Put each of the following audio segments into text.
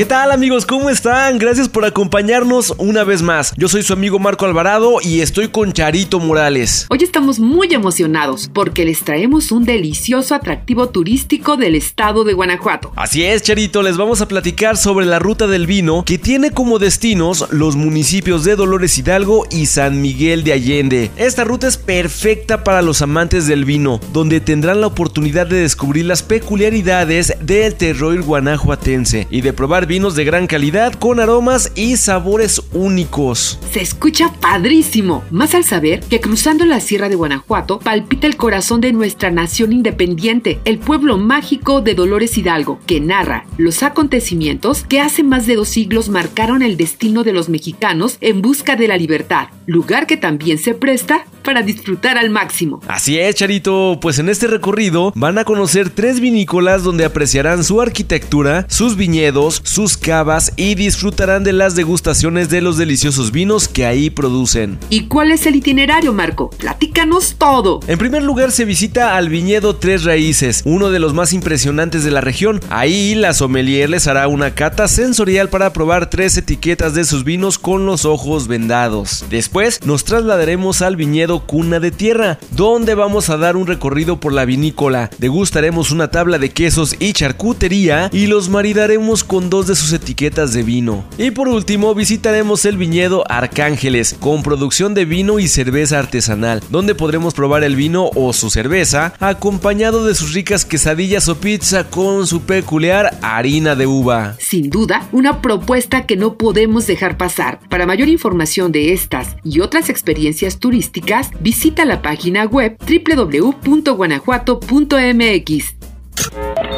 ¿Qué tal amigos? ¿Cómo están? Gracias por acompañarnos una vez más. Yo soy su amigo Marco Alvarado y estoy con Charito Morales. Hoy estamos muy emocionados porque les traemos un delicioso atractivo turístico del estado de Guanajuato. Así es, Charito, les vamos a platicar sobre la ruta del vino que tiene como destinos los municipios de Dolores Hidalgo y San Miguel de Allende. Esta ruta es perfecta para los amantes del vino, donde tendrán la oportunidad de descubrir las peculiaridades del terroir guanajuatense y de probar vinos de gran calidad con aromas y sabores únicos. Se escucha padrísimo, más al saber que cruzando la Sierra de Guanajuato palpita el corazón de nuestra nación independiente, el pueblo mágico de Dolores Hidalgo, que narra los acontecimientos que hace más de dos siglos marcaron el destino de los mexicanos en busca de la libertad, lugar que también se presta para disfrutar al máximo. Así es, Charito, pues en este recorrido van a conocer tres vinícolas donde apreciarán su arquitectura, sus viñedos, sus cavas y disfrutarán de las degustaciones de los deliciosos vinos que ahí producen. ¿Y cuál es el itinerario, Marco? Platícanos todo. En primer lugar se visita al viñedo Tres Raíces, uno de los más impresionantes de la región. Ahí la sommelier les hará una cata sensorial para probar tres etiquetas de sus vinos con los ojos vendados. Después nos trasladaremos al viñedo Cuna de Tierra, donde vamos a dar un recorrido por la vinícola. Degustaremos una tabla de quesos y charcutería y los maridaremos con dos de sus etiquetas de vino. Y por último, visitaremos el viñedo Arcángeles, con producción de vino y cerveza artesanal, donde podremos probar el vino o su cerveza, acompañado de sus ricas quesadillas o pizza con su peculiar harina de uva. Sin duda, una propuesta que no podemos dejar pasar. Para mayor información de estas y otras experiencias turísticas, visita la página web www.guanajuato.mx.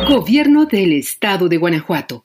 Gobierno del Estado de Guanajuato.